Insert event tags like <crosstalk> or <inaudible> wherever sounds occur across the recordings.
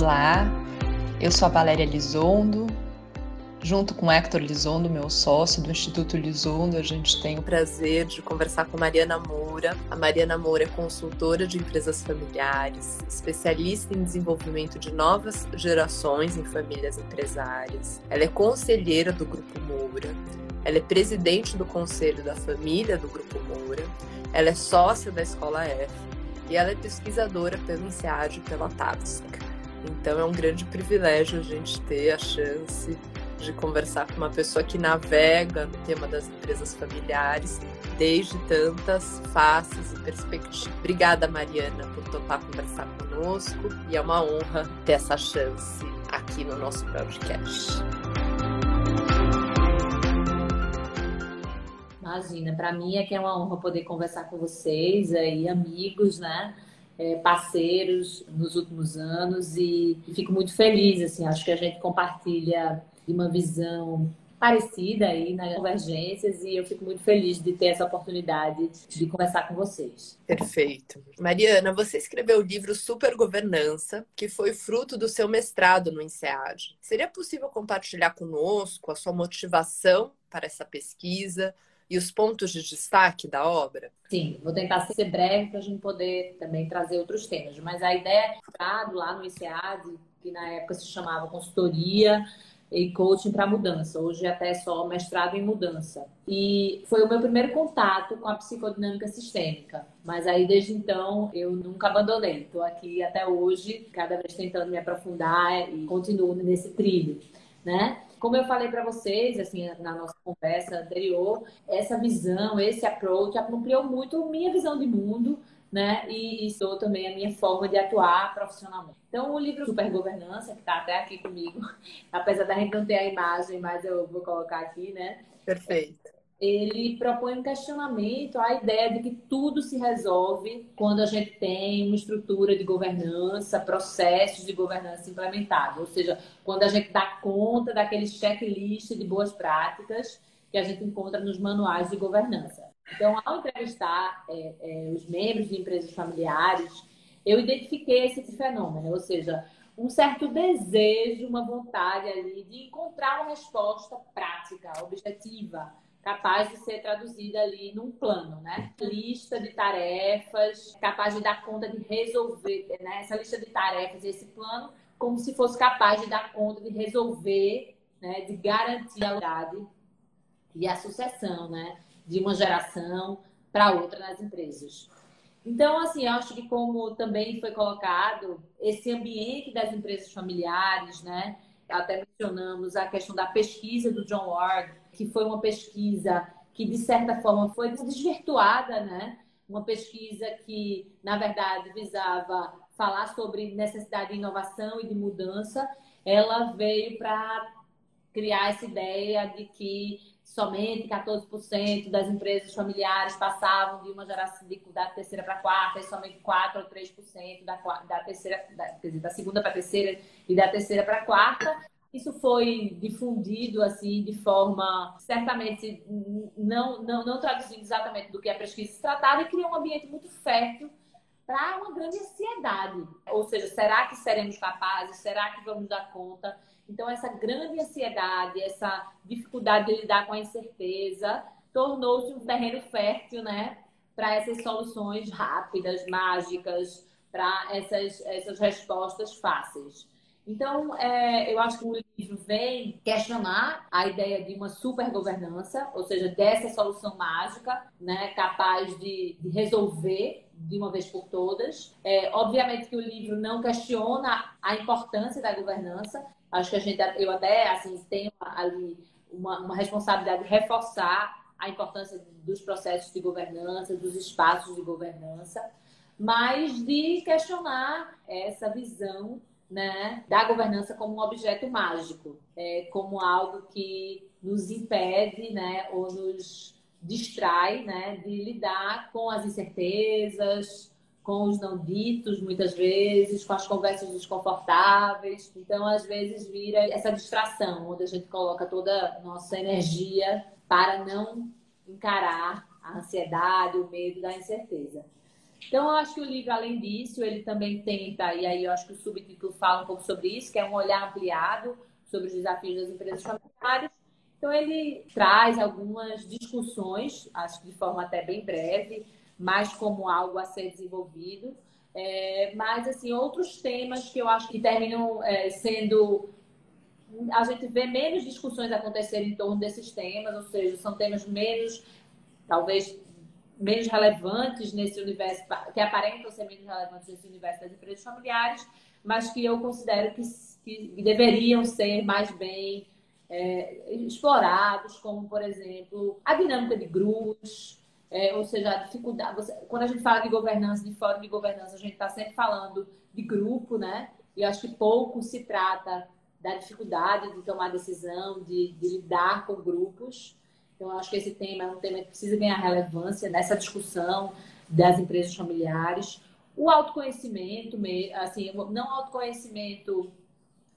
Olá, eu sou a Valéria Lizondo. Junto com Hector Lizondo, meu sócio do Instituto Lizondo, a gente tem o prazer de conversar com Mariana Moura. A Mariana Moura é consultora de empresas familiares, especialista em desenvolvimento de novas gerações em famílias empresárias. Ela é conselheira do Grupo Moura. Ela é presidente do Conselho da Família do Grupo Moura. Ela é sócia da Escola F e ela é pesquisadora pelo INSEAD e pela TAPSIC. Então é um grande privilégio a gente ter a chance de conversar com uma pessoa que navega no tema das empresas familiares desde tantas faces e perspectivas. Obrigada, Mariana, por topar conversar conosco e é uma honra ter essa chance aqui no nosso podcast. Imagina, para mim é que é uma honra poder conversar com vocês aí, amigos, né? É, parceiros nos últimos anos e, fico muito feliz, assim, acho que a gente compartilha uma visão parecida aí nas convergências e eu fico muito feliz de ter essa oportunidade de conversar com vocês. Perfeito. Mariana, você escreveu o livro Super Governança, que foi fruto do seu mestrado no INSEAD. Seria possível compartilhar conosco a sua motivação para essa pesquisa, e os pontos de destaque da obra? Sim, vou tentar ser breve para a gente poder também trazer outros temas. Mas a ideia é lá no ICEAD, que na época se chamava consultoria e coaching para mudança. Hoje até é só mestrado em mudança. E foi o meu primeiro contato com a psicodinâmica sistêmica. Mas aí desde então eu nunca abandonei. Estou aqui até hoje, cada vez tentando me aprofundar e continuo nesse trilho, né? Como eu falei para vocês, assim, na nossa conversa anterior, essa visão, esse approach ampliou muito minha visão de mundo, né? E isso também a minha forma de atuar profissionalmente. Então, o livro Super Governança, que está até aqui comigo, <laughs> apesar da gente não ter a imagem, mas eu vou colocar aqui, né? Perfeito ele propõe um questionamento à ideia de que tudo se resolve quando a gente tem uma estrutura de governança, processos de governança implementados, ou seja, quando a gente dá conta daquele checklist de boas práticas que a gente encontra nos manuais de governança. Então, ao entrevistar é, é, os membros de empresas familiares, eu identifiquei esse fenômeno, ou seja, um certo desejo, uma vontade ali de encontrar uma resposta prática, objetiva, capaz de ser traduzida ali num plano, né? Lista de tarefas, capaz de dar conta de resolver, né? Essa lista de tarefas, esse plano, como se fosse capaz de dar conta de resolver, né? De garantir a unidade e a sucessão, né? De uma geração para outra nas empresas. Então, assim, eu acho que como também foi colocado, esse ambiente das empresas familiares, né? Até mencionamos a questão da pesquisa do John Ward, que foi uma pesquisa que, de certa forma, foi desvirtuada, né? Uma pesquisa que, na verdade, visava falar sobre necessidade de inovação e de mudança. Ela veio para criar essa ideia de que somente 14% das empresas familiares passavam de uma geração da terceira para a quarta e somente 4 ou 3% da, da terceira, da, da segunda para a terceira e da terceira para a quarta. Isso foi difundido assim de forma certamente não, não, não traduzindo exatamente do que a pesquisa se tratava e criou um ambiente muito fértil para uma grande ansiedade. Ou seja, será que seremos capazes? Será que vamos dar conta? Então, essa grande ansiedade, essa dificuldade de lidar com a incerteza, tornou-se um terreno fértil, né? Para essas soluções rápidas, mágicas, para essas, essas respostas fáceis. Então, é, eu acho que o livro vem questionar a ideia de uma super governança, ou seja, dessa solução mágica, né, capaz de, de resolver de uma vez por todas. É, obviamente que o livro não questiona a importância da governança. Acho que a gente, eu até assim tenho ali uma, uma responsabilidade de reforçar a importância dos processos de governança, dos espaços de governança, mas de questionar essa visão né, da governança como um objeto mágico, é, como algo que nos impede né, ou nos distrai né, de lidar com as incertezas, com os não ditos, muitas vezes, com as conversas desconfortáveis. Então, às vezes, vira essa distração, onde a gente coloca toda a nossa energia para não encarar a ansiedade, o medo da incerteza. Então, eu acho que o livro, além disso, ele também tenta, e aí eu acho que o subtítulo fala um pouco sobre isso, que é um olhar ampliado sobre os desafios das empresas familiares. Então, ele traz algumas discussões, acho que de forma até bem breve, mais como algo a ser desenvolvido. É, mas, assim, outros temas que eu acho que terminam é, sendo. A gente vê menos discussões acontecerem em torno desses temas, ou seja, são temas menos, talvez, menos relevantes nesse universo, que aparentam ser menos relevantes nesse universo das empresas familiares, mas que eu considero que, que deveriam ser mais bem é, explorados, como, por exemplo, a dinâmica de grupos, é, ou seja, a dificuldade. Você, quando a gente fala de governança, de fórum de governança, a gente está sempre falando de grupo, né? E acho que pouco se trata da dificuldade de tomar decisão, de, de lidar com grupos. Então, eu acho que esse tema é um tema que precisa ganhar relevância nessa discussão das empresas familiares. O autoconhecimento, assim, não autoconhecimento,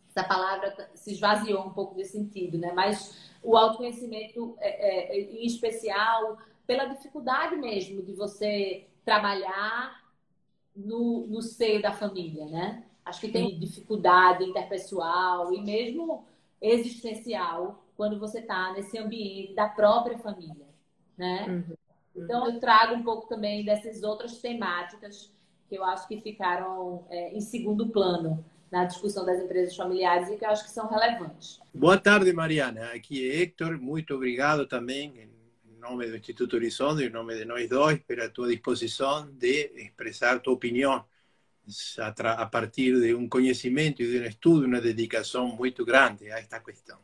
essa palavra se esvaziou um pouco de sentido, né? Mas o autoconhecimento, é, é, em especial, pela dificuldade mesmo de você trabalhar no, no seio da família, né? Acho que tem dificuldade interpessoal e mesmo existencial quando você está nesse ambiente da própria família, né? Uhum. Então eu trago um pouco também dessas outras temáticas que eu acho que ficaram é, em segundo plano na discussão das empresas familiares e que eu acho que são relevantes. Boa tarde, Mariana. Aqui é Héctor. Muito obrigado também nome do Instituto Horizonte, en nombre de nós dois, pero a tu disposición de expresar tu opinión a, partir de un conocimiento y de un estudio, una dedicación muy grande a esta cuestión.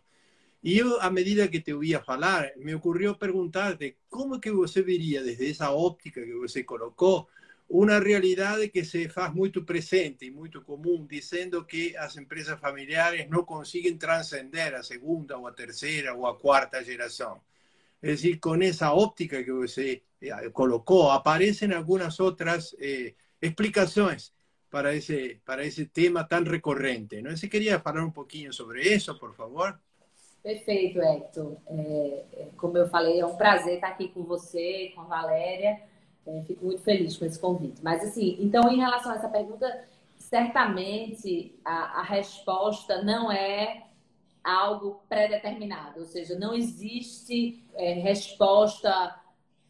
Y yo, a medida que te oía hablar, me ocurrió preguntarte cómo que você vería desde esa óptica que você colocó una realidad que se faz muy presente y muy común, diciendo que las empresas familiares no consiguen trascender a segunda o a tercera o a cuarta generación. Es decir, con esa óptica que se eh, colocó, aparecen algunas otras eh, explicaciones para ese, para ese tema tan recorrente. ¿no? Se queria falar um pouquinho sobre isso, por favor? Perfeito, Hector. É, como eu falei, é um prazer estar aqui com você, com a Valéria. É, fico muito feliz com esse convite. Mas, assim, então, em relação a essa pergunta, certamente a, a resposta não é algo pré-determinado, ou seja, não existe é, resposta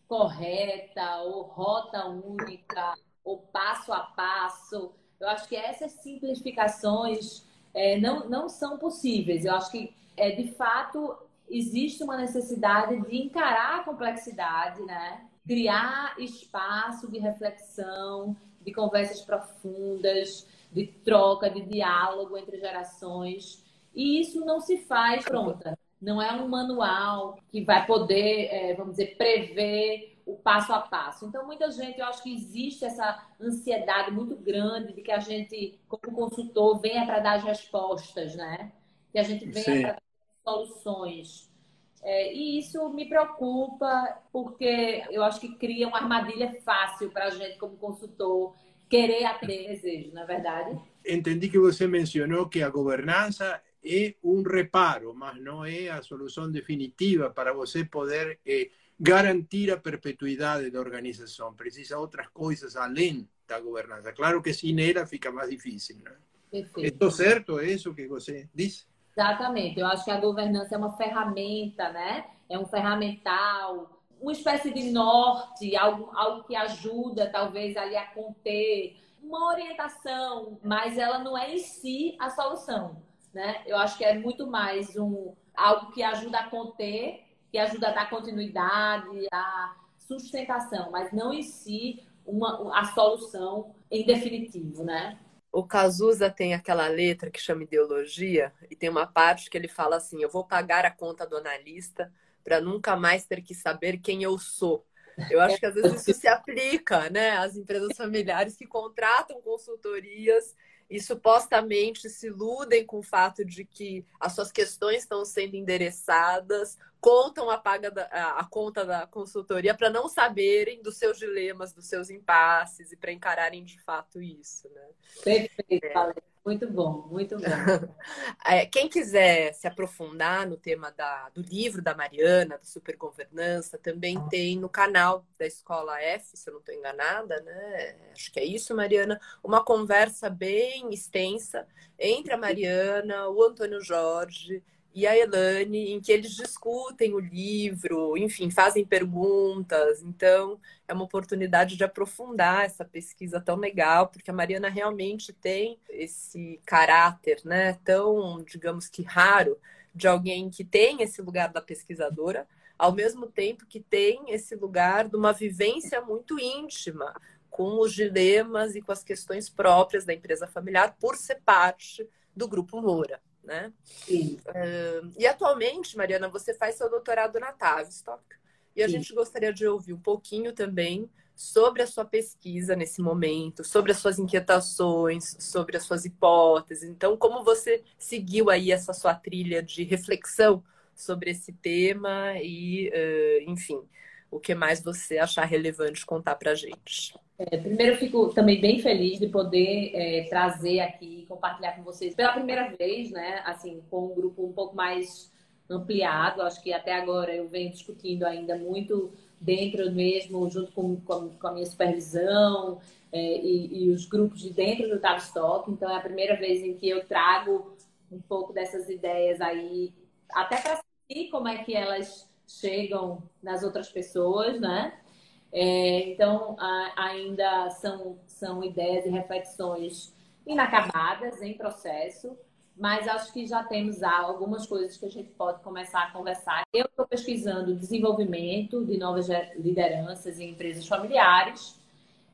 correta ou rota única ou passo a passo. Eu acho que essas simplificações é, não, não são possíveis. Eu acho que, é, de fato, existe uma necessidade de encarar a complexidade, né? criar espaço de reflexão, de conversas profundas, de troca, de diálogo entre gerações e isso não se faz pronta. Não é um manual que vai poder, é, vamos dizer, prever o passo a passo. Então, muita gente, eu acho que existe essa ansiedade muito grande de que a gente, como consultor, venha para dar as respostas, né? Que a gente venha para soluções. É, e isso me preocupa, porque eu acho que cria uma armadilha fácil para a gente, como consultor, querer atender desejo, na é verdade. Entendi que você mencionou que a governança es un reparo, mas no es a solución definitiva para você poder eh, garantir a perpetuidad de la organización. Precisa otras cosas além da gobernanza. Claro que sin ela fica más difícil. Né? Estou certo? É isso que você disse? Exatamente. Eu acho que a governança é uma ferramenta, né? É um ferramental, uma espécie de norte, algo, algo que ajuda, talvez, ali a conter uma orientação, mas ela não é em si a solução né? Eu acho que é muito mais um algo que ajuda a conter, que ajuda a dar continuidade, a sustentação, mas não em si uma, a solução em definitivo, né? O Cazuza tem aquela letra que chama ideologia e tem uma parte que ele fala assim: eu vou pagar a conta do analista para nunca mais ter que saber quem eu sou. Eu acho que às vezes isso se aplica, né? Às empresas familiares que contratam consultorias e supostamente se iludem com o fato de que as suas questões estão sendo endereçadas, contam a, paga da, a, conta da consultoria para não saberem dos seus dilemas, dos seus impasses e para encararem de fato isso. Né? Perfeito, é. Muito bom, muito bom. <laughs> É, quem quiser se aprofundar no tema da, do livro da Mariana, da supergovernança, também tem no canal da Escola F, se eu não estou enganada, né? Acho que é isso, Mariana. Uma conversa bem extensa entre a Mariana, o Antônio Jorge e a Elane, em que eles discutem o livro, enfim, fazem perguntas. Então, é uma oportunidade de aprofundar essa pesquisa tão legal, porque a Mariana realmente tem esse caráter, né, tão, digamos que raro, de alguém que tem esse lugar da pesquisadora, ao mesmo tempo que tem esse lugar de uma vivência muito íntima com os dilemas e com as questões próprias da empresa familiar por ser parte do grupo Moura né? Uh, e atualmente, Mariana, você faz seu doutorado na Tavistock. E a Sim. gente gostaria de ouvir um pouquinho também sobre a sua pesquisa nesse momento, sobre as suas inquietações, sobre as suas hipóteses. Então, como você seguiu aí essa sua trilha de reflexão sobre esse tema e, uh, enfim, o que mais você achar relevante contar para a gente. É, primeiro, fico também bem feliz de poder é, trazer aqui, compartilhar com vocês pela primeira vez, né? Assim, com um grupo um pouco mais ampliado. Acho que até agora eu venho discutindo ainda muito dentro mesmo, junto com, com, com a minha supervisão é, e, e, os grupos de dentro do Tavistock. Então, é a primeira vez em que eu trago um pouco dessas ideias aí, até para sentir como é que elas chegam nas outras pessoas, né? É, então, a, ainda são, são ideias e reflexões inacabadas, em processo, mas acho que já temos algumas coisas que a gente pode começar a conversar. Eu estou pesquisando desenvolvimento de novas lideranças em empresas familiares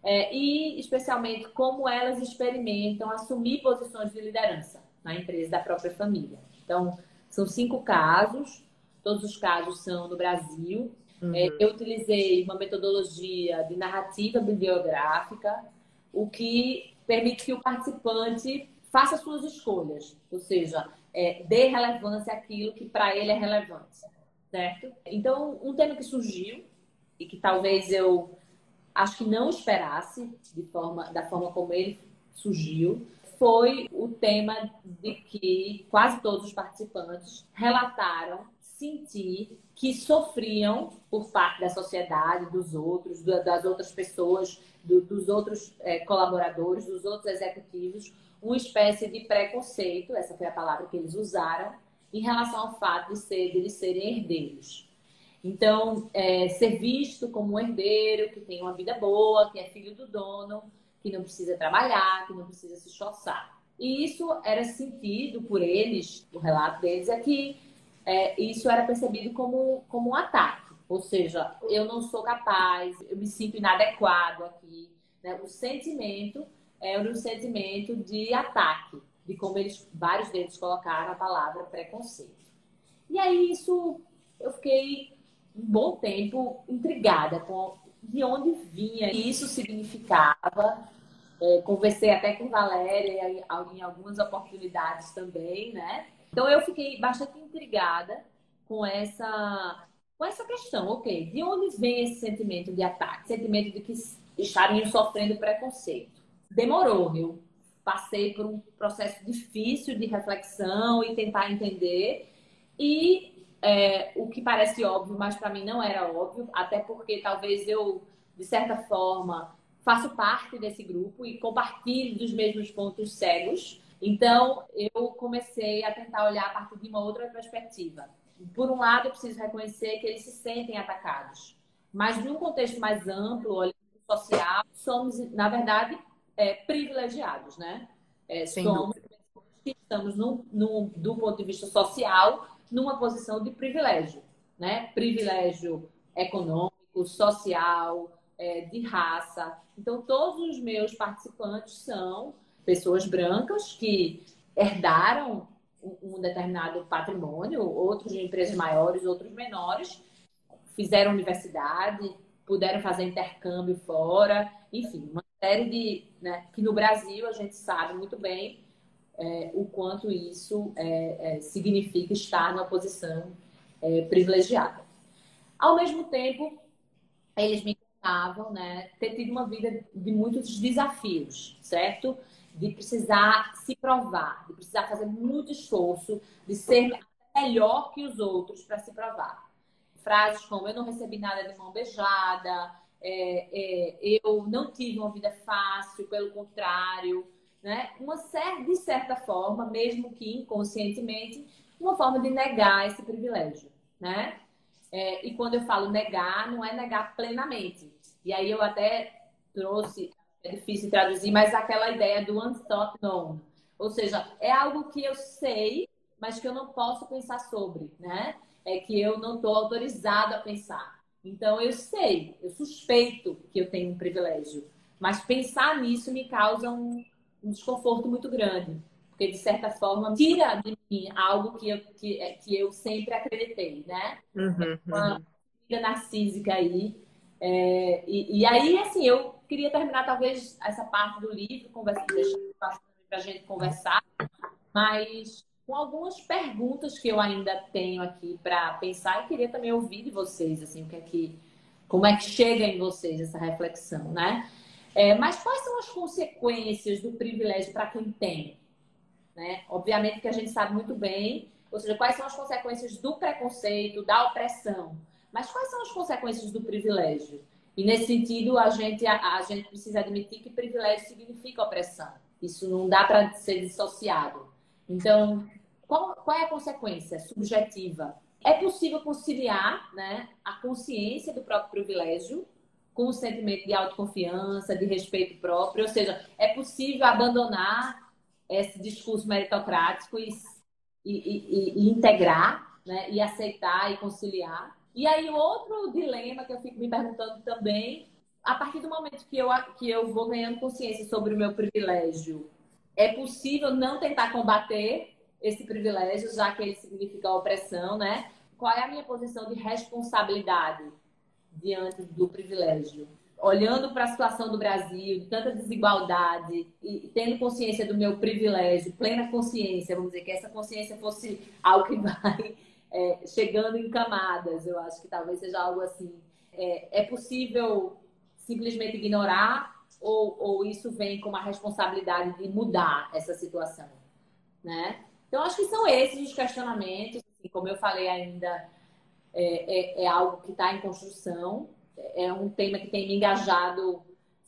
é, e, especialmente, como elas experimentam assumir posições de liderança na empresa da própria família. Então, são cinco casos, todos os casos são no Brasil, uhum. É, eu utilizei uma metodologia de narrativa bibliográfica, o que permite que o participante faça suas escolhas, ou seja, é, dê relevância àquilo que para ele é relevante, certo? Então, um tema que surgiu e que talvez eu acho que não esperasse de forma, da forma como ele surgiu, foi o tema de que quase todos os participantes relataram sentir que sofriam por parte da sociedade, dos outros, das outras pessoas, dos outros é, colaboradores, dos outros executivos, uma espécie de preconceito, essa foi a palavra que eles usaram, em relação ao fato de, ser, de eles serem herdeiros. Então, é, ser visto como um herdeiro, que tem uma vida boa, que é filho do dono, que não precisa trabalhar, que não precisa se esforçar. E isso era sentido por eles, o relato deles é que é, isso era percebido como, como um ataque. Ou seja, eu não sou capaz, eu me sinto inadequado aqui. Né? O sentimento é um sentimento de ataque, de como eles, vários deles colocaram a palavra preconceito. E aí isso, eu fiquei um bom tempo intrigada com de onde vinha isso significava. É, conversei até com Valéria em algumas oportunidades também, né? Então eu fiquei bastante intrigada com essa com essa questão, ok? De onde vem esse sentimento de ataque, sentimento de que estariam sofrendo preconceito? Demorou, viu? Passei por um processo difícil de reflexão e tentar entender e é, o que parece óbvio, mas para mim não era óbvio, até porque talvez eu de certa forma faço parte desse grupo e compartilho dos mesmos pontos cegos então, eu comecei a tentar olhar a partir de uma outra perspectiva. Por um lado, eu preciso reconhecer que eles se sentem atacados, mas num contexto mais amplo, olhando social, somos, na verdade, é, privilegiados, né? É, somos estamos, no, no, do ponto de vista social, numa posição de privilégio, né? Privilégio econômico, social, é, de raça. Então, todos os meus participantes são pessoas brancas que herdaram um determinado patrimônio, outros de empresas maiores, outros menores, fizeram universidade, puderam fazer intercâmbio fora, enfim, uma série de. Né, que no Brasil a gente sabe muito bem é, o quanto isso é, é, significa estar numa posição é, privilegiada. Ao mesmo tempo, eles me contavam né, ter tido uma vida de muitos desafios, certo? De precisar se provar, de precisar fazer muito esforço, de ser melhor que os outros para se provar. Frases como eu não recebi nada de mão beijada, é, é, eu não tive uma vida fácil, pelo contrário, né? Uma de certa forma, mesmo que inconscientemente, uma forma de negar esse privilégio, né? É, e quando eu falo negar, não é negar plenamente. E aí eu até trouxe é difícil traduzir, mas aquela ideia do unthought known. Ou seja, é algo que eu sei, mas que eu não posso pensar sobre, né? É que eu não estou autorizado a pensar. Então, eu sei, eu suspeito que eu tenho um privilégio, mas pensar nisso me causa um, um desconforto muito grande, porque, de certa forma, tira de mim algo que eu, que, é, que eu sempre acreditei, né? Uhum, Uma vida narcísica aí. É, e, e aí, assim, eu queria terminar talvez essa parte do livro, conversando, para a gente conversar, mas com algumas perguntas que eu ainda tenho aqui para pensar e queria também ouvir de vocês, assim, o que é que, como é que chega em vocês essa reflexão, né? É, mas quais são as consequências do privilégio para quem tem? Né? Obviamente que a gente sabe muito bem, ou seja, quais são as consequências do preconceito, da opressão, mas quais são as consequências do privilégio? E nesse sentido, a gente, a, a gente precisa admitir que privilégio significa opressão. Isso não dá para ser dissociado. Então, qual, qual, é a consequência subjetiva? É possível conciliar né, a consciência do próprio privilégio com o sentimento de autoconfiança, de respeito próprio, ou seja, é possível abandonar esse discurso meritocrático e, e, e, e integrar, né, e aceitar e conciliar e aí, outro dilema que eu fico me perguntando também, a partir do momento que eu, que eu vou ganhando consciência sobre o meu privilégio, é possível não tentar combater esse privilégio, já que ele significa opressão, né? Qual é a minha posição de responsabilidade diante do privilégio? Olhando para a situação do Brasil, de tanta desigualdade, e tendo consciência do meu privilégio, plena consciência, vamos dizer, que essa consciência fosse algo que vai é, chegando em camadas. Eu acho que talvez seja algo assim. É, é possível simplesmente ignorar ou, ou, isso vem com uma responsabilidade de mudar essa situação, né? Então acho que são esses os questionamentos. Assim, como eu falei ainda, é, é, é algo que está em construção. É um tema que tem me engajado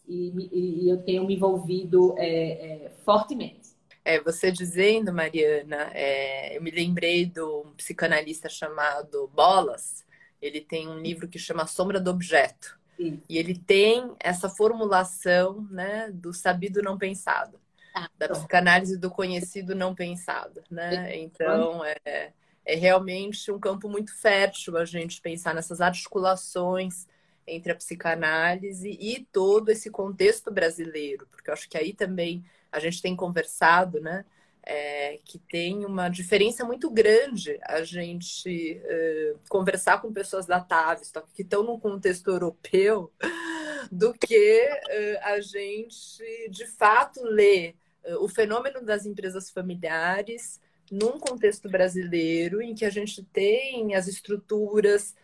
e, e eu tenho me envolvido é, é, fortemente. É, você dizendo, Mariana, é, eu me lembrei de um psicanalista chamado Bolas. Ele tem um livro que chama Sombra do Objeto. Sim. E ele tem essa formulação né, do sabido não pensado, ah, da psicanálise do conhecido não pensado. Né? Então, é, é realmente um campo muito fértil a gente pensar nessas articulações entre a psicanálise e todo esse contexto brasileiro, porque eu acho que aí também a gente tem conversado, né? É, que tem uma diferença muito grande a gente uh, conversar com pessoas da Tavistock que estão num contexto europeu <laughs> do que uh, a gente de fato ler uh, o fenômeno das empresas familiares num contexto brasileiro em que a gente tem as estruturas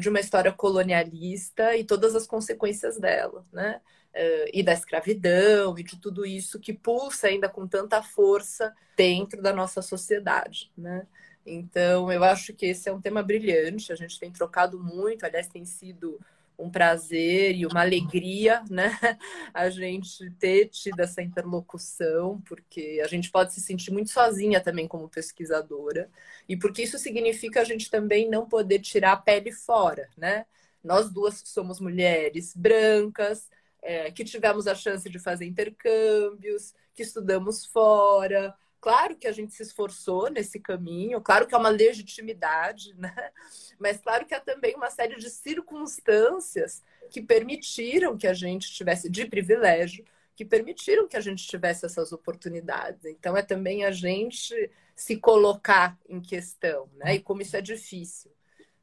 de uma história colonialista e todas as consequências dela, né? Uh, e da escravidão e de tudo isso que pulsa ainda com tanta força dentro da nossa sociedade, né? Então, eu acho que esse é um tema brilhante, a gente tem trocado muito, aliás, tem sido um prazer e uma alegria, né? <laughs> A gente ter tido essa interlocução, porque a gente pode se sentir muito sozinha também como pesquisadora, e porque isso significa a gente também não poder tirar a pele fora, né? Nós duas somos mulheres brancas, é, que tivemos a chance de fazer intercâmbios, que estudamos fora. Claro que a gente se esforçou nesse caminho, claro que é uma legitimidade, né? Mas claro que há também uma série de circunstâncias que permitiram que a gente tivesse de privilégio, que permitiram que a gente tivesse essas oportunidades. Então é também a gente se colocar em questão, né? E como isso é difícil.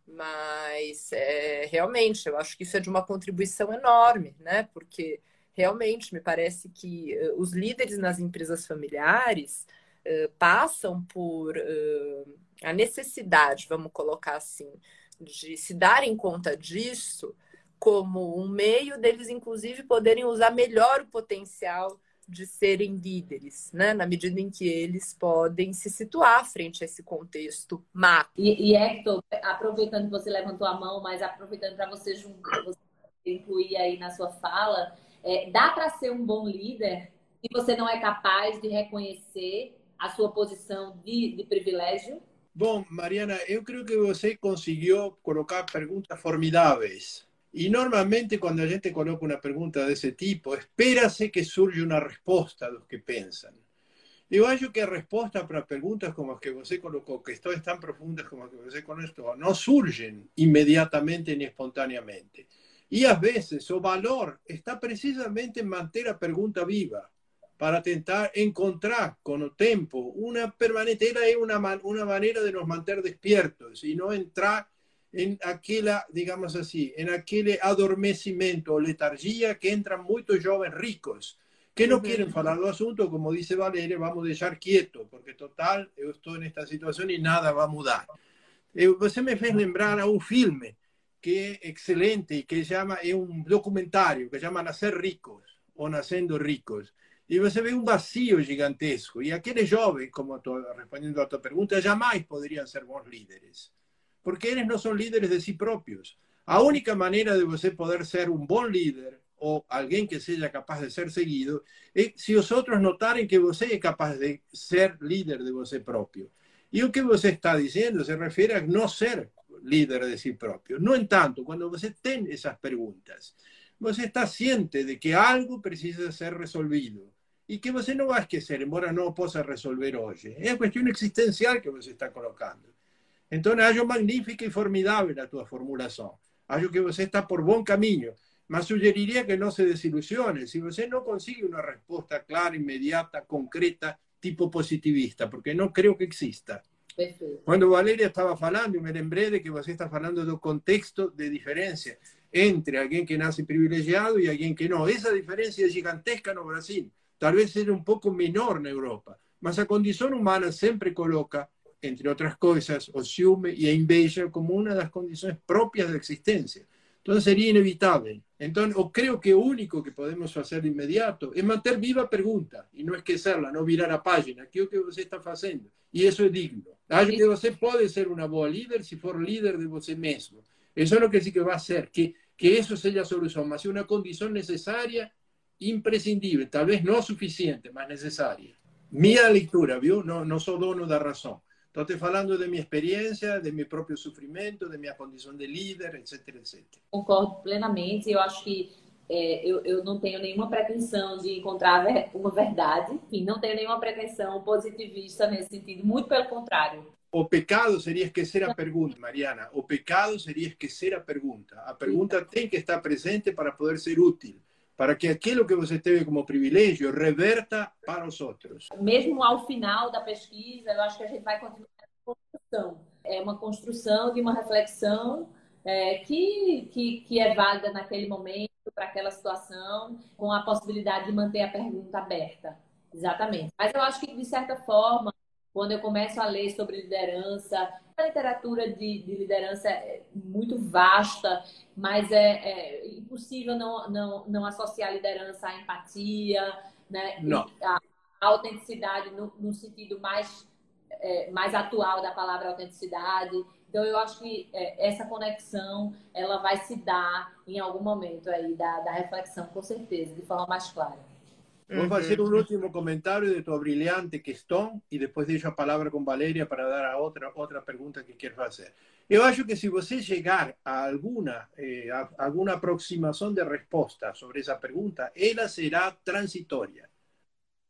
Mas é, realmente, eu acho que isso é de uma contribuição enorme, né? Porque realmente me parece que uh, os líderes nas empresas familiares uh, passam por uh, a necessidade, vamos colocar assim, de se darem conta disso como um meio deles, inclusive, poderem usar melhor o potencial de serem líderes, né? na medida em que eles podem se situar frente a esse contexto macro. E, e Hector, aproveitando que você levantou a mão, mas aproveitando para você, você incluir aí na sua fala, é, dá para ser um bom líder se você não é capaz de reconhecer a sua posição de, de privilégio? Bom, Mariana, eu creio que você conseguiu colocar perguntas formidáveis. E normalmente quando a gente coloca uma pergunta desse tipo, espera-se que surja uma resposta dos que pensam. Eu acho que a resposta para perguntas como as que você colocou, que estão tão profundas como as que você colocou, não surgem imediatamente nem espontaneamente. E às vezes o valor está precisamente em manter a pergunta viva para tentar encontrar con el tiempo una permanente, es una, una manera de nos mantener despiertos y no entrar en aquella, digamos así, en aquel adormecimiento o letargia que entran muchos jóvenes ricos que no quieren hablar del asunto, como dice Valeria, vamos a dejar quieto, porque total, yo estoy en esta situación y nada va a mudar. Você me fez lembrar a un filme que es excelente y que llama, es un documentario que llama Nacer Ricos o Naciendo Ricos. E você vê um vazio gigantesco. E aqueles jovens, como estou respondendo a tua pergunta, jamais poderiam ser bons líderes. Porque eles não são líderes de si próprios. A única maneira de você poder ser um bom líder ou alguém que seja capaz de ser seguido é se os outros notarem que você é capaz de ser líder de você próprio. E o que você está dizendo se refere a não ser líder de si próprio. No entanto, quando você tem essas perguntas, você está ciente de que algo precisa ser resolvido y que você no va a esquecer, embora no possa resolver hoy. Es una cuestión existencial que você está colocando. Entonces, acho magnífica y formidable a tua formulación. Acho que você está por buen camino. Mas sugeriría que no se desilusione si você no consigue una respuesta clara, inmediata, concreta, tipo positivista, porque no creo que exista. Cuando Valeria estaba hablando, me lembré de que você está hablando de un contexto de diferencia entre alguien que nace privilegiado y alguien que no. Esa diferencia es gigantesca en Brasil. Tal vez era un poco menor en Europa, mas a condición humana siempre coloca, entre otras cosas, o ciúme y a inveja como una de las condiciones propias de la existencia. Entonces sería inevitable. Entonces, o creo que lo único que podemos hacer de inmediato es mantener viva a pregunta y no esquecerla, no virar a página, que es lo que usted está haciendo. Y eso es digno. Acho que usted puede ser una boa líder si for líder de usted mismo. Eso es lo que sí que va a hacer, que, que eso sea la solución, más una condición necesaria imprescindível, talvez não suficiente, mas necessária. Minha leitura, viu? Não, não sou dono da razão. Estou te falando de minha experiência, de meu próprio sofrimento, de minha condição de líder, etc, etc. Concordo plenamente. Eu acho que é, eu, eu não tenho nenhuma pretensão de encontrar uma verdade. Enfim, não tenho nenhuma pretensão positivista nesse sentido. Muito pelo contrário. O pecado seria esquecer a pergunta, Mariana. O pecado seria esquecer a pergunta. A pergunta tem que estar presente para poder ser útil para que aquilo que você teve como privilégio reverta para os outros. Mesmo ao final da pesquisa, eu acho que a gente vai continuar a construção. É uma construção de uma reflexão é, que, que, que é válida naquele momento, para aquela situação, com a possibilidade de manter a pergunta aberta. Exatamente. Mas eu acho que, de certa forma, quando eu começo a ler sobre liderança, a literatura de, de liderança é muito vasta, mas é, é, impossível não, não, não associar liderança à empatia, né? A, a autenticidade no, no, sentido mais, é, mais atual da palavra autenticidade. Então, eu acho que é, essa conexão ela vai se dar em algum momento aí da, da reflexão, com certeza, de forma mais clara. Vamos a hacer un último comentario de tu brillante questão y después de a palabra con Valeria para dar a otra otra pregunta que quieres hacer. Yo acho que si você llegar a alguna, eh, a alguna aproximación de respuesta sobre esa pregunta, ella será transitoria.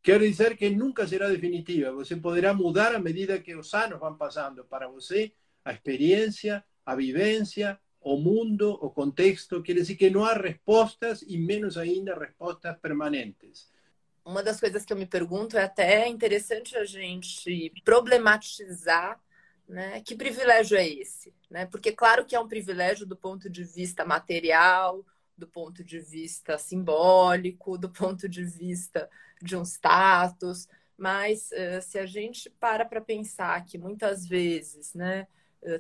Quiero decir que nunca será definitiva. Você podrá mudar a medida que los años van pasando. Para você, a experiencia, a vivencia, o mundo, o contexto, quiere decir que no hay respuestas y menos ainda respuestas permanentes. Uma das coisas que eu me pergunto é até interessante a gente problematizar né, que privilégio é esse. Né? Porque, claro que é um privilégio do ponto de vista material, do ponto de vista simbólico, do ponto de vista de um status, mas uh, se a gente para para pensar que muitas vezes, né,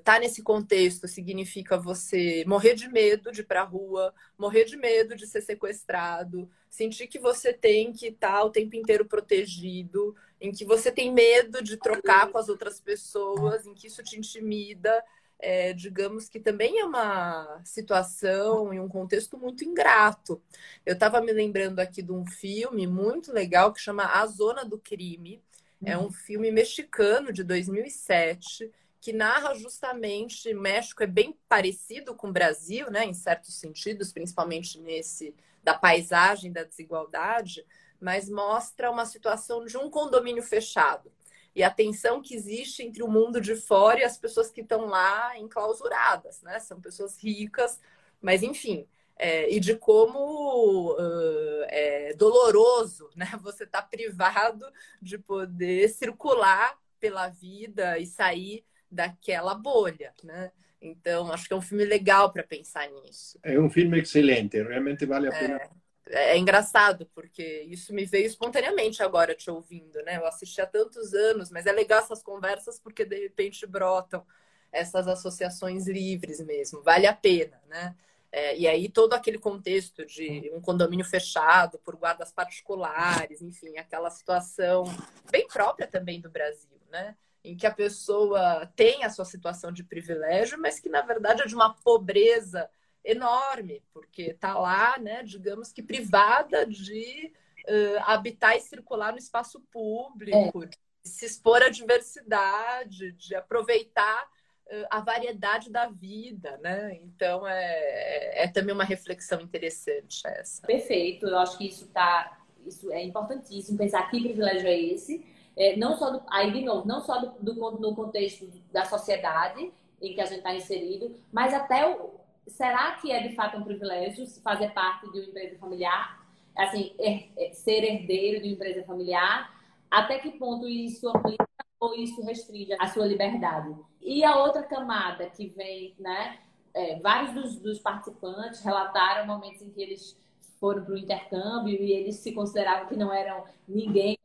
Tá nesse contexto significa você morrer de medo de ir para a rua, morrer de medo de ser sequestrado, sentir que você tem que estar tá o tempo inteiro protegido, em que você tem medo de trocar com as outras pessoas, em que isso te intimida. É, digamos que também é uma situação e um contexto muito ingrato. Eu estava me lembrando aqui de um filme muito legal que chama A Zona do Crime. É um filme mexicano de 2007 que narra justamente México é bem parecido com o Brasil, né, em certos sentidos, principalmente nesse da paisagem da desigualdade, mas mostra uma situação de um condomínio fechado e a tensão que existe entre o mundo de fora e as pessoas que estão lá enclausuradas, né? São pessoas ricas, mas enfim, é, e de como uh, é doloroso, <laughs> né? Você está privado de poder circular pela vida e sair daquela bolha, né? Então, acho que é um filme legal para pensar nisso. É um filme excelente, realmente vale a é, pena. É, é, engraçado, porque isso me veio espontaneamente agora te ouvindo, né? Eu assisti há tantos anos, mas é legal essas conversas porque de repente brotam essas associações livres mesmo. Vale a pena, né? É, e aí todo aquele contexto de um condomínio fechado por guardas particulares, enfim, aquela situação bem própria também do Brasil, né? Em que a pessoa tem a sua situação de privilégio, mas que na verdade é de uma pobreza enorme, porque está lá, né, digamos que privada de uh, habitar e circular no espaço público, é. de se expor à diversidade, de aproveitar uh, a variedade da vida, né? Então é, é, é, também uma reflexão interessante essa. Perfeito, eu acho que isso tá, isso é importantíssimo pensar que privilégio é esse é, não só do, aí de novo, não só do, do, no contexto da sociedade em que a gente está inserido, mas até o, será que é de fato um privilégio fazer parte de uma empresa familiar, assim, er, er, ser herdeiro de uma empresa familiar? Até que ponto isso aplica ou isso restringe a sua liberdade? E a outra camada que vem, né? É, vários dos, dos participantes relataram momentos em que eles foram para o intercâmbio e eles se consideravam que não eram ninguém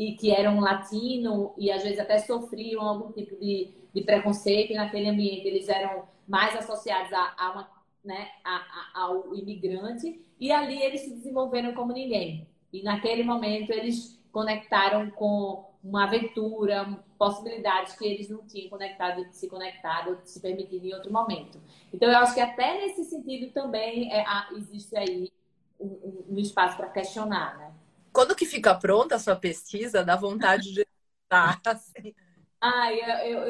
e que eram latino e às vezes até sofriam algum tipo de, de preconceito e naquele ambiente eles eram mais associados a, a uma, né, a, a, ao imigrante e ali eles se desenvolveram como ninguém e naquele momento eles conectaram com uma aventura, possibilidades que eles não tinham conectado, se conectado, se permitido em outro momento. Então eu acho que até nesse sentido também é, existe aí um, um, espaço para questionar, né? Quando que fica pronta a sua pesquisa, dá vontade de estar <laughs> assim. Ai,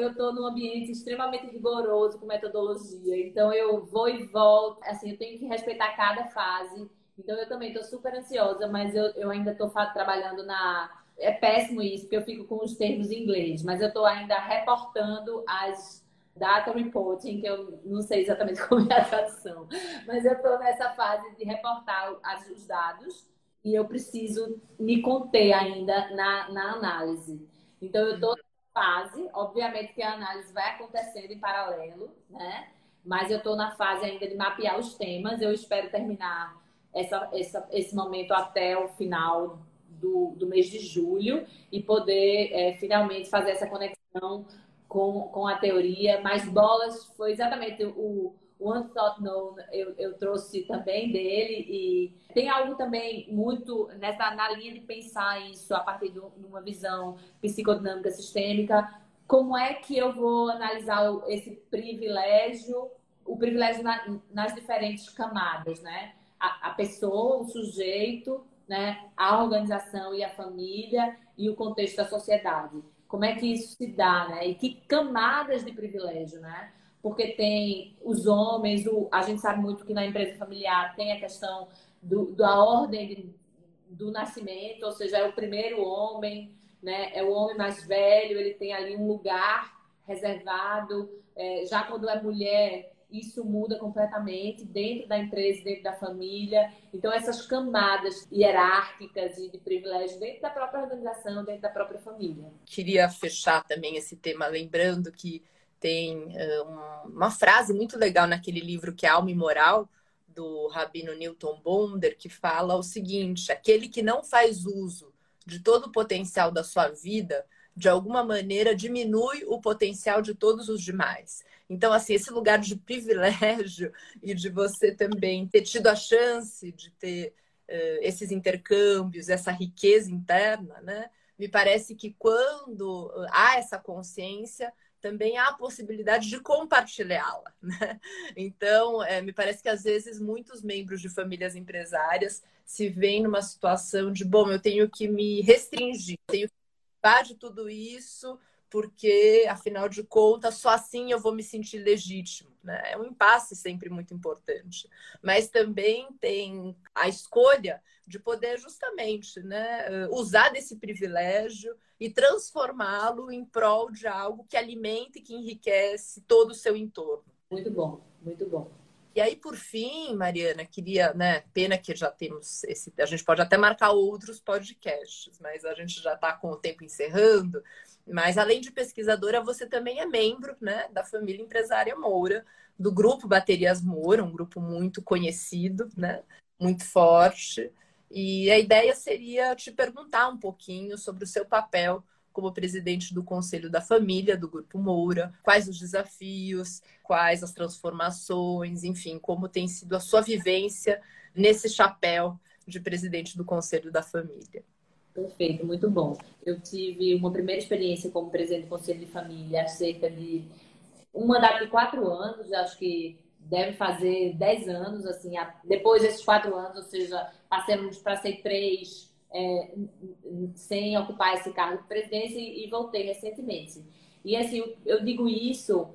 eu estou num ambiente extremamente rigoroso com metodologia. Então, eu vou e volto. Assim, eu tenho que respeitar cada fase. Então, eu também estou super ansiosa, mas eu, eu ainda estou trabalhando na... É péssimo isso, porque eu fico com os termos em inglês. Mas eu estou ainda reportando as data reporting, que eu não sei exatamente <laughs> como é a tradução. Mas eu estou nessa fase de reportar os dados e eu preciso me conter ainda na, na análise. Então, eu estou na fase, obviamente que a análise vai acontecendo em paralelo, né? Mas eu estou na fase ainda de mapear os temas. Eu espero terminar essa, essa, esse momento até o final do, do mês de julho e poder é, finalmente fazer essa conexão com, com a teoria. Mas Bolas foi exatamente o, One Thought No, eu, eu trouxe também dele e tem algo também muito nessa na linha de pensar isso a partir de uma visão psicodinâmica sistêmica. Como é que eu vou analisar esse privilégio, o privilégio na, nas diferentes camadas, né? A, a pessoa, o sujeito, né? A organização e a família e o contexto da sociedade. Como é que isso se dá, né? E que camadas de privilégio, né? Porque tem os homens, o, a gente sabe muito que na empresa familiar tem a questão do, da ordem de, do nascimento, ou seja, é o primeiro homem, né? é o homem mais velho, ele tem ali um lugar reservado. É, já quando é mulher, isso muda completamente dentro da empresa, dentro da família. Então, essas camadas hierárquicas e de privilégio dentro da própria organização, dentro da própria família. Queria fechar também esse tema lembrando que tem uh, uma frase muito legal naquele livro que é Alma e Moral, do Rabino Newton Bonder, que fala o seguinte: aquele que não faz uso de todo o potencial da sua vida de alguma maneira, diminui o potencial de todos os demais. Então, assim, esse lugar de privilégio <laughs> e de você também ter tido a chance de ter uh, esses intercâmbios, essa riqueza interna, né? Me parece que quando há essa consciência, também há a possibilidade de compartilhá-la. <laughs> Né? Então, é, me parece que às vezes muitos membros de famílias empresárias se veem numa situação de, bom, eu tenho que me restringir, tenho que participar de tudo isso, porque, afinal de contas, só assim eu vou me sentir legítimo. Né? É um impasse sempre muito importante. Mas também tem a escolha de poder justamente né, usar desse privilégio e transformá-lo em prol de algo que alimenta e que enriquece todo o seu entorno. Muito bom, muito bom. E aí, por fim, Mariana, queria, né? Pena que já temos esse. A gente pode até marcar outros podcasts, mas a gente já está com o tempo encerrando. Mas além de pesquisadora, você também é membro né, da família empresária Moura, do grupo Baterias Moura, um grupo muito conhecido, né, muito forte. E a ideia seria te perguntar um pouquinho sobre o seu papel como presidente do Conselho da Família do Grupo Moura, quais os desafios, quais as transformações, enfim, como tem sido a sua vivência nesse chapéu de presidente do Conselho da Família. Perfeito, muito bom. Eu tive uma primeira experiência como presidente do Conselho de Família há cerca de um mandato de quatro anos, acho que deve fazer dez anos, assim, depois desses quatro anos, ou seja, passamos para ser três é, sem ocupar esse cargo de presidência e, e voltei recentemente. E assim, eu digo isso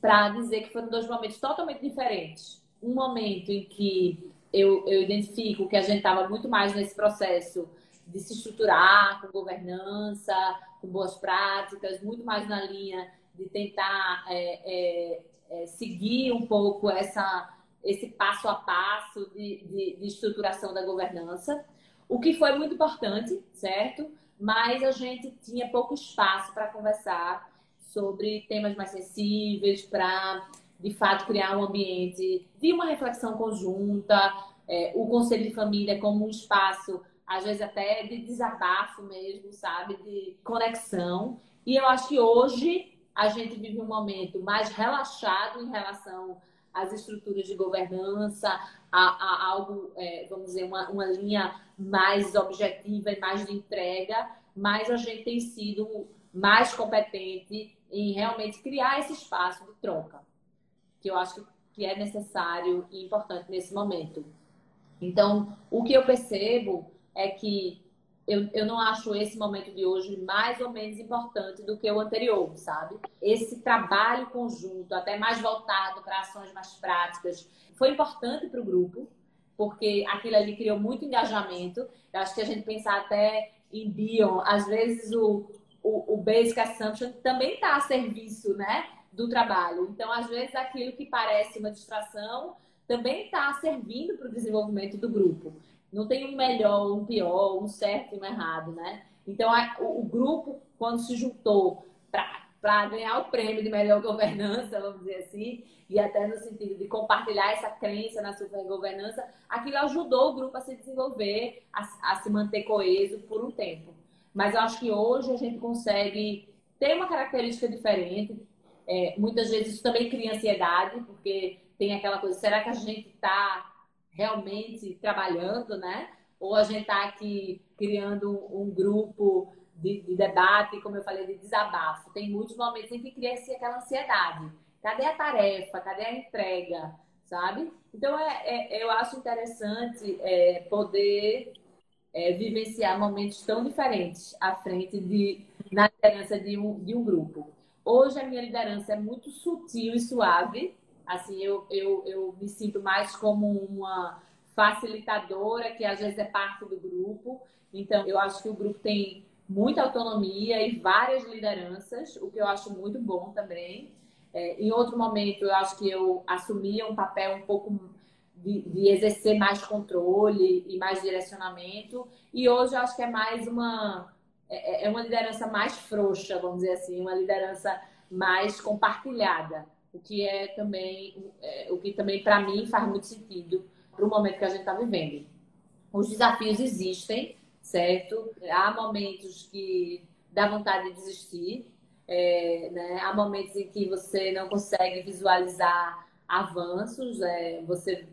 para dizer que foram dois momentos totalmente diferentes. Um momento em que eu, eu identifico que a gente estava muito mais nesse processo de se estruturar com governança, com boas práticas, muito mais na linha de tentar é, é, é, seguir um pouco essa, esse passo a passo de, de, de estruturação da governança, o que foi muito importante, certo? Mas a gente tinha pouco espaço para conversar sobre temas mais sensíveis, para de fato criar um ambiente de uma reflexão conjunta, é, o Conselho de Família como um espaço às vezes até de desabafo mesmo, sabe? De conexão. E eu acho que hoje a gente vive um momento mais relaxado em relação às estruturas de governança, a, a algo, é, vamos dizer, uma, uma linha mais objetiva e mais de entrega, mas a gente tem sido mais competente em realmente criar esse espaço de troca, que eu acho que é necessário e importante nesse momento. Então, o que eu percebo é que eu, eu não acho esse momento de hoje mais ou menos importante do que o anterior, sabe? Esse trabalho conjunto, até mais voltado para ações mais práticas, foi importante para o grupo, porque aquilo ali criou muito engajamento. Eu acho que a gente pensar até em Bion, às vezes o, o, o Basic Assumption também está a serviço né, do trabalho. Então, às vezes, aquilo que parece uma distração também está servindo para o desenvolvimento do grupo. Não tem um melhor, um pior, um certo e um errado, né? Então, a, o, o, grupo, quando se juntou para ganhar o prêmio de melhor governança, vamos dizer assim, e até no sentido de compartilhar essa crença na super governança, aquilo ajudou o grupo a se desenvolver, a, a se manter coeso por um tempo. Mas eu acho que hoje a gente consegue ter uma característica diferente. É, muitas vezes isso também cria ansiedade, porque tem aquela coisa, será que a gente está realmente trabalhando, né? Ou a gente está aqui criando um, grupo de, de, debate, como eu falei, de desabafo. Tem muitos momentos em que cria-se aquela ansiedade. Cadê a tarefa? Cadê a entrega? Sabe? Então, é, é eu acho interessante é, poder é, vivenciar momentos tão diferentes à frente de, na liderança de um, de um grupo. Hoje, a minha liderança é muito sutil e suave, Assim, eu, eu, eu me sinto mais como uma facilitadora, que às vezes é parte do grupo. Então, eu acho que o grupo tem muita autonomia e várias lideranças, o que eu acho muito bom também. É, em outro momento, eu acho que eu assumia um papel um pouco de, de, exercer mais controle e mais direcionamento. E hoje eu acho que é mais uma é, é uma liderança mais frouxa, vamos dizer assim, uma liderança mais compartilhada o que é também é, o que também para mim faz muito sentido para o momento que a gente está vivendo. Os desafios existem, certo? Há momentos que dá vontade de desistir. É, né? Há momentos em que você não consegue visualizar avanços, é, você,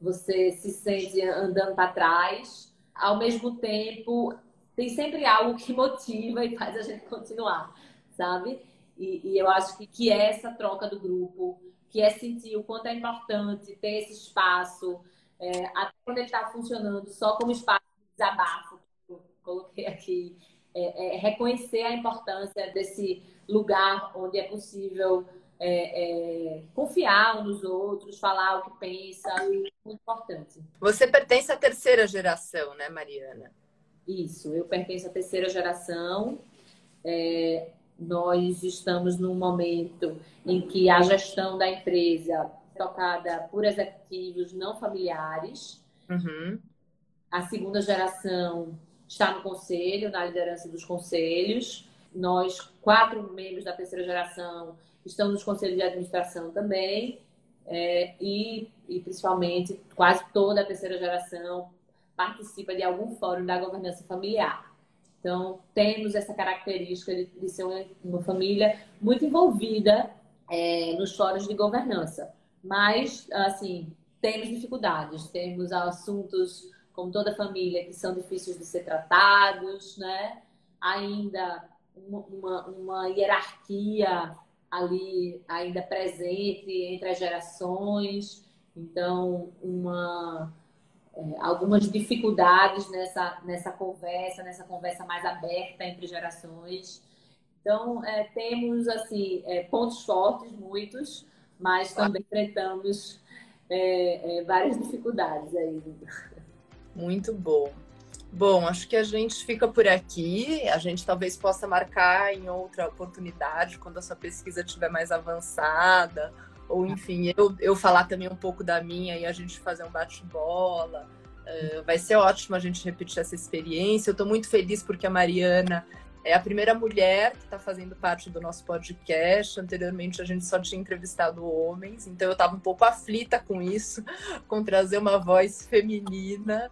você se sente andando para trás. Ao mesmo tempo, tem sempre algo que motiva e faz a gente continuar, sabe? E, e eu acho que, que é essa troca do grupo, que é sentir o quanto é importante ter esse espaço, é, até quando ele está funcionando só como espaço de desabafo, que eu coloquei aqui, é, é reconhecer a importância desse lugar onde é possível é, é, confiar uns nos outros, falar o que pensa, é muito importante. Você pertence à terceira geração, né, Mariana? Isso, eu pertenço à terceira geração. É, nós estamos num momento em que a gestão da empresa é tocada por executivos não familiares. Uhum. A segunda geração está no conselho, na liderança dos conselhos. Nós, quatro membros da terceira geração, estamos nos conselhos de administração também. É, e, e, principalmente, quase toda a terceira geração participa de algum fórum da governança familiar. Então, temos essa característica de, de ser uma, família muito envolvida é, nos fóruns de governança. Mas, assim, temos dificuldades, temos assuntos, como toda família, que são difíceis de ser tratados, né? Ainda uma, uma hierarquia ali ainda presente entre as gerações. Então, uma é, algumas dificuldades nessa, nessa conversa, nessa conversa mais aberta entre gerações. Então, é, temos assim é, pontos fortes, muitos, mas também enfrentamos é, é, várias dificuldades aí. Muito bom. Bom, acho que a gente fica por aqui. A gente talvez possa marcar em outra oportunidade, quando a sua pesquisa estiver mais avançada ou enfim, eu, eu falar também um pouco da minha e a gente fazer um bate-bola. Uh, vai ser ótimo a gente repetir essa experiência. Eu estou muito feliz porque a Mariana é a primeira mulher que está fazendo parte do nosso podcast. Anteriormente a gente só tinha entrevistado homens, então eu estava um pouco aflita com isso, <laughs> com trazer uma voz feminina.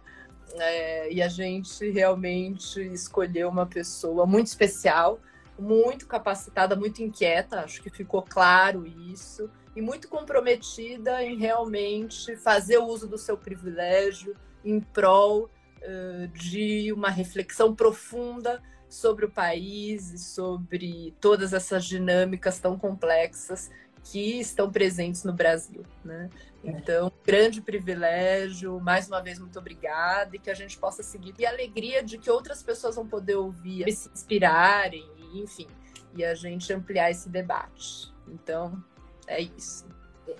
É, e a gente realmente escolheu uma pessoa muito especial, muito capacitada, muito inquieta, acho que ficou claro isso e muito comprometida em realmente fazer o uso do seu privilégio em prol uh, de uma reflexão profunda sobre o país e sobre todas essas dinâmicas tão complexas que estão presentes no Brasil, né? Então, grande privilégio, mais uma vez muito obrigada e que a gente possa seguir e a alegria de que outras pessoas vão poder ouvir, se inspirarem, enfim, e a gente ampliar esse debate. Então, é isso.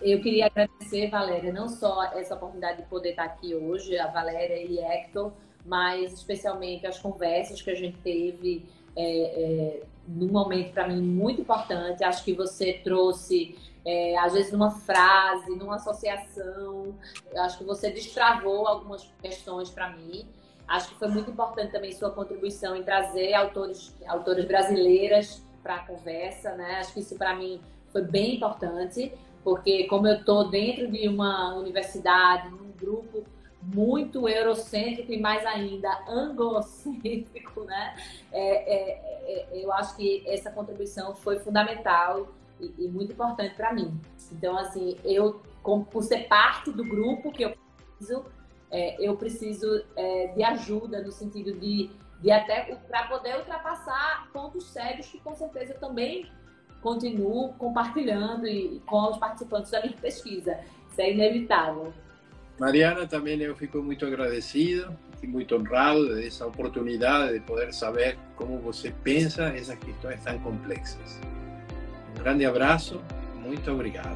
Eu queria agradecer, Valéria, não só essa oportunidade de poder estar aqui hoje, a Valéria e Hector, mas especialmente as conversas que a gente teve é, é, num momento para mim muito importante. Acho que você trouxe, é, às vezes, numa frase, numa associação, acho que você destravou algumas questões para mim. Acho que foi muito importante também sua contribuição em trazer autores, autoras brasileiras para a conversa, né? Acho que isso para mim foi bem importante, porque como eu estou dentro de uma universidade, num grupo muito eurocêntrico e mais ainda anglocêntrico, né? É, é, é, eu acho que essa contribuição foi fundamental e, e muito importante para mim. Então, assim, eu, como, por ser parte do grupo que eu preciso, é, eu preciso é, de ajuda no sentido de, de até para poder ultrapassar pontos sérios que com certeza também continuo compartilhando e, com os participantes da minha pesquisa. Isso é inevitável. Mariana, também eu fico muito agradecido e muito honrado dessa oportunidade de poder saber como você pensa essas questões tão complexas. Um grande abraço, muito obrigado.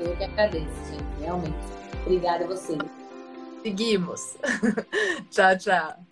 Eu que agradeço, gente, realmente. Obrigada a você. Seguimos. <laughs> tchau, tchau.